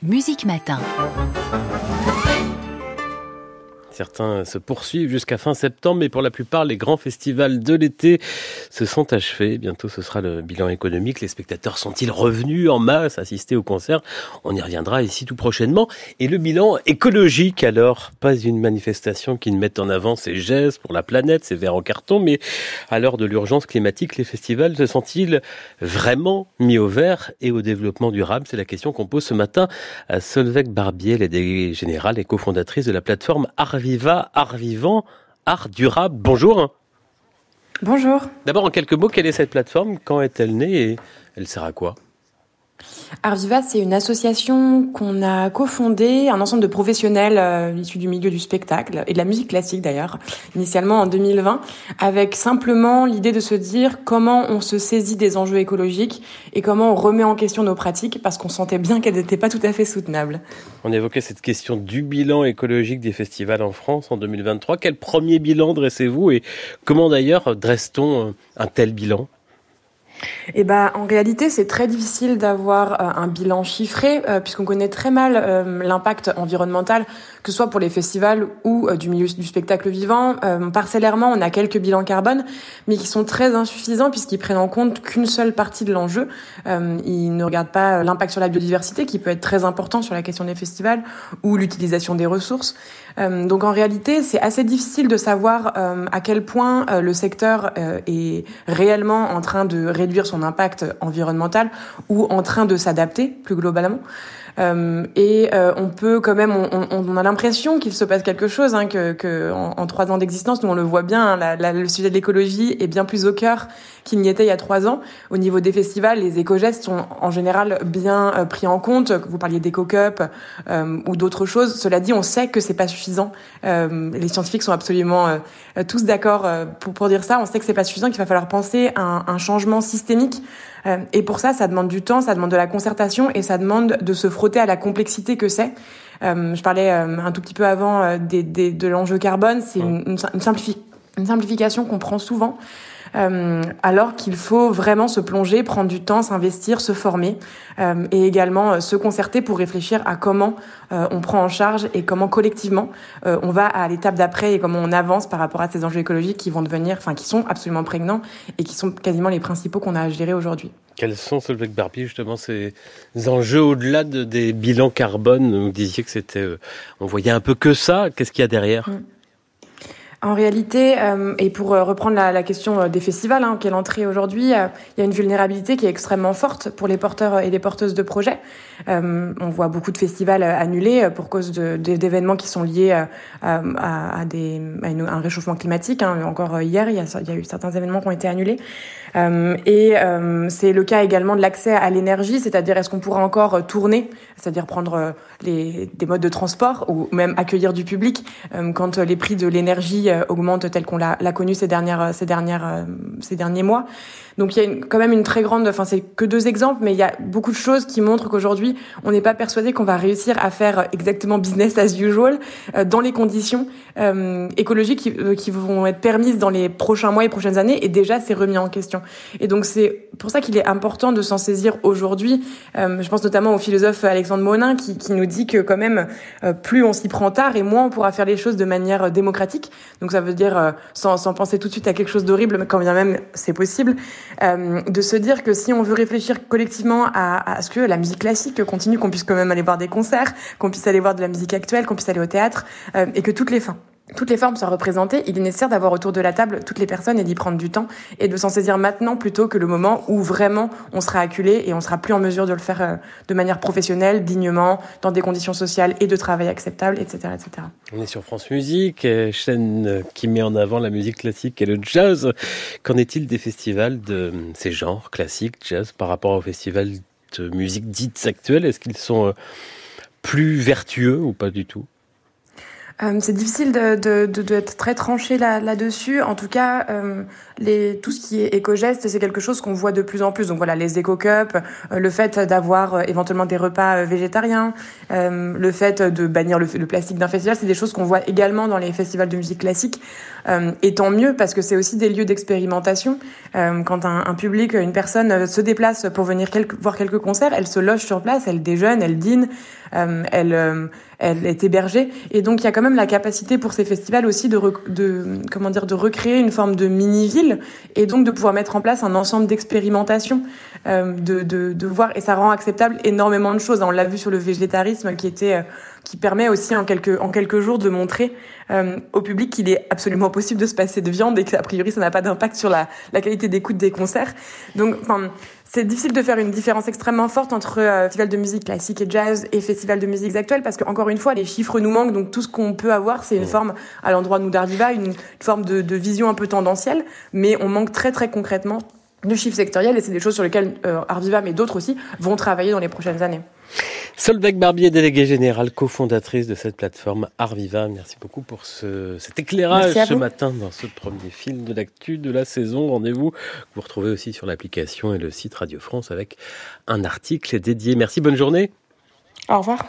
Musique Matin. Certains se poursuivent jusqu'à fin septembre, mais pour la plupart, les grands festivals de l'été se sont achevés. Bientôt, ce sera le bilan économique. Les spectateurs sont-ils revenus en masse assister au concert? On y reviendra ici tout prochainement. Et le bilan écologique, alors, pas une manifestation qui ne mette en avant ses gestes pour la planète, ses verres en carton, mais à l'heure de l'urgence climatique, les festivals se sont-ils vraiment mis au vert et au développement durable? C'est la question qu'on pose ce matin à Solveig Barbier, la générale et cofondatrice de la plateforme Arvi Art Vivant, Art Durable. Bonjour. Bonjour. D'abord, en quelques mots, quelle est cette plateforme? Quand est-elle née et elle sert à quoi? Arviva, c'est une association qu'on a cofondée, un ensemble de professionnels euh, issus du milieu du spectacle et de la musique classique d'ailleurs, initialement en 2020, avec simplement l'idée de se dire comment on se saisit des enjeux écologiques et comment on remet en question nos pratiques parce qu'on sentait bien qu'elles n'étaient pas tout à fait soutenables. On évoquait cette question du bilan écologique des festivals en France en 2023. Quel premier bilan dressez-vous et comment d'ailleurs dresse-t-on un tel bilan? Eh ben, en réalité, c'est très difficile d'avoir euh, un bilan chiffré euh, puisqu'on connaît très mal euh, l'impact environnemental, que ce soit pour les festivals ou du milieu du spectacle vivant. parcellairement, on a quelques bilans carbone, mais qui sont très insuffisants puisqu'ils prennent en compte qu'une seule partie de l'enjeu. ils ne regardent pas l'impact sur la biodiversité, qui peut être très important sur la question des festivals, ou l'utilisation des ressources. donc, en réalité, c'est assez difficile de savoir à quel point le secteur est réellement en train de réduire réduire son impact environnemental ou en train de s'adapter plus globalement. Euh, et euh, on peut quand même, on, a l'impression qu'il se passe quelque chose, hein, que, que en, trois ans d'existence, nous on le voit bien, hein, le sujet de l'écologie est bien plus au cœur qu'il n'y était il y a trois ans. Au niveau des festivals, les éco-gestes sont en général bien euh, pris en compte. Vous parliez d'éco-cup ou d'autres choses. Cela dit, on sait que c'est pas suffisant. les scientifiques sont absolument tous d'accord pour, pour dire ça. On sait que c'est pas suffisant, qu'il va falloir penser à un, un changement systémique. Et pour ça, ça demande du temps, ça demande de la concertation et ça demande de se frotter à la complexité que c'est. Euh, je parlais euh, un tout petit peu avant euh, des, des, de l'enjeu carbone, c'est une, une, une simplification qu'on prend souvent. Euh, alors qu'il faut vraiment se plonger, prendre du temps, s'investir, se former euh, et également se concerter pour réfléchir à comment on prend en charge et comment collectivement on va à l'étape d'après et comment on avance par rapport à ces enjeux écologiques qui vont devenir, enfin qui sont absolument prégnants et qui sont quasiment les principaux qu'on a à gérer aujourd'hui. Quels sont, Solveig Barbie, justement, ces enjeux au-delà de, des bilans carbone? Vous disiez que c'était, euh, on voyait un peu que ça. Qu'est-ce qu'il y a derrière? Mm. En réalité, euh, et pour euh, reprendre la, question euh, des festivals, hein, qui aujourd'hui, il y a une vulnérabilité qui est extrêmement forte pour les porteurs et les porteuses de projets. on voit beaucoup de festivals annulés pour cause d'événements qui sont liés à, un réchauffement climatique. Hein. Encore hier, il y, a, eu certains événements qui ont été annulés. et c'est le cas également de l'accès à l'énergie, c'est-à-dire est-ce qu'on pourra encore tourner, c'est-à-dire prendre des modes de transport ou même accueillir du public quand les prix de l'énergie euh, augmente tel qu'on l'a connu ces dernières euh, ces dernières euh, ces derniers mois. Donc il y a quand même une très grande, enfin c'est que deux exemples, mais il y a beaucoup de choses qui montrent qu'aujourd'hui on n'est pas persuadé qu'on va réussir à faire exactement business as usual dans les conditions écologiques qui, qui, vont être permises dans les prochains mois et prochaines années. Et déjà c'est remis en question. Et donc c'est pour ça qu'il est important de s'en saisir aujourd'hui. je pense notamment au philosophe Alexandre Monin qui, nous dit que quand même plus on s'y prend tard et moins on pourra faire les choses de manière démocratique. Donc ça veut dire, euh, sans, penser tout de suite à quelque chose d'horrible, mais quand bien même c'est possible, euh, de se dire que si on veut réfléchir collectivement à, à ce que la musique classique continue, qu'on puisse quand même aller voir des concerts, qu'on puisse aller voir de la musique actuelle, qu'on puisse aller au théâtre, euh, et que toutes les fins toutes les formes soient représentées, il est nécessaire d'avoir autour de la table toutes les personnes et d'y prendre du temps et de s'en saisir maintenant plutôt que le moment où vraiment on sera acculé et on sera plus en mesure de le faire euh, de manière professionnelle, dignement, dans des conditions sociales et de travail acceptables, etc., etc. On est sur France Musique, chaîne qui met en avant la musique classique et le jazz. Qu'en est-il des festivals de ces genres, classiques, jazz, par rapport aux festivals de musique dites actuelles? Est-ce qu'ils sont euh, plus vertueux ou pas du tout? Euh, c'est difficile de, de, de, très tranché là, là-dessus. En tout cas, euh, les, tout ce qui est éco-geste, c'est quelque chose qu'on voit de plus en plus. Donc voilà, les éco-cups, euh, le fait d'avoir éventuellement des repas végétariens, le fait de bannir le, plastique d'un festival, c'est des choses qu'on voit également dans les festivals de musique classique. et tant mieux, parce que c'est aussi des lieux d'expérimentation. quand un, un, public, une personne se déplace pour venir voir quelques concerts, elle se loge sur place, elle déjeune, elle dîne, elle, elle est hébergée. Et donc il y a quand même la capacité pour ces festivals aussi de, comment dire de recréer une forme de mini-ville et donc de pouvoir mettre en place un ensemble d'expérimentations, euh, de, de, de, voir et ça rend acceptable énormément de choses. On l'a vu sur le végétarisme qui était euh, qui permet aussi en quelques en quelques jours de montrer euh, au public qu'il est absolument possible de se passer de viande et que a priori ça n'a pas d'impact sur la, la qualité d'écoute des concerts. Donc enfin c'est difficile de faire une différence extrêmement forte entre euh, festival de musique classique et jazz et festival de musique actuelle parce qu'encore une fois, les chiffres nous manquent. Donc tout ce qu'on peut avoir, c'est une forme, à l'endroit de nous d'Ardiva, une, forme de, de, vision un peu tendancielle. Mais on manque très très concrètement de chiffres sectoriels et c'est des choses sur lesquelles euh, Ardiva, mais d'autres aussi, vont travailler dans les prochaines années. Solveig Barbier, déléguée générale, cofondatrice de cette plateforme Arviva. Merci beaucoup pour ce, cet éclairage ce matin dans ce premier fil de l'actu de la saison. Rendez-vous vous retrouvez aussi sur l'application et le site Radio France avec un article dédié. Merci, bonne journée. Au revoir.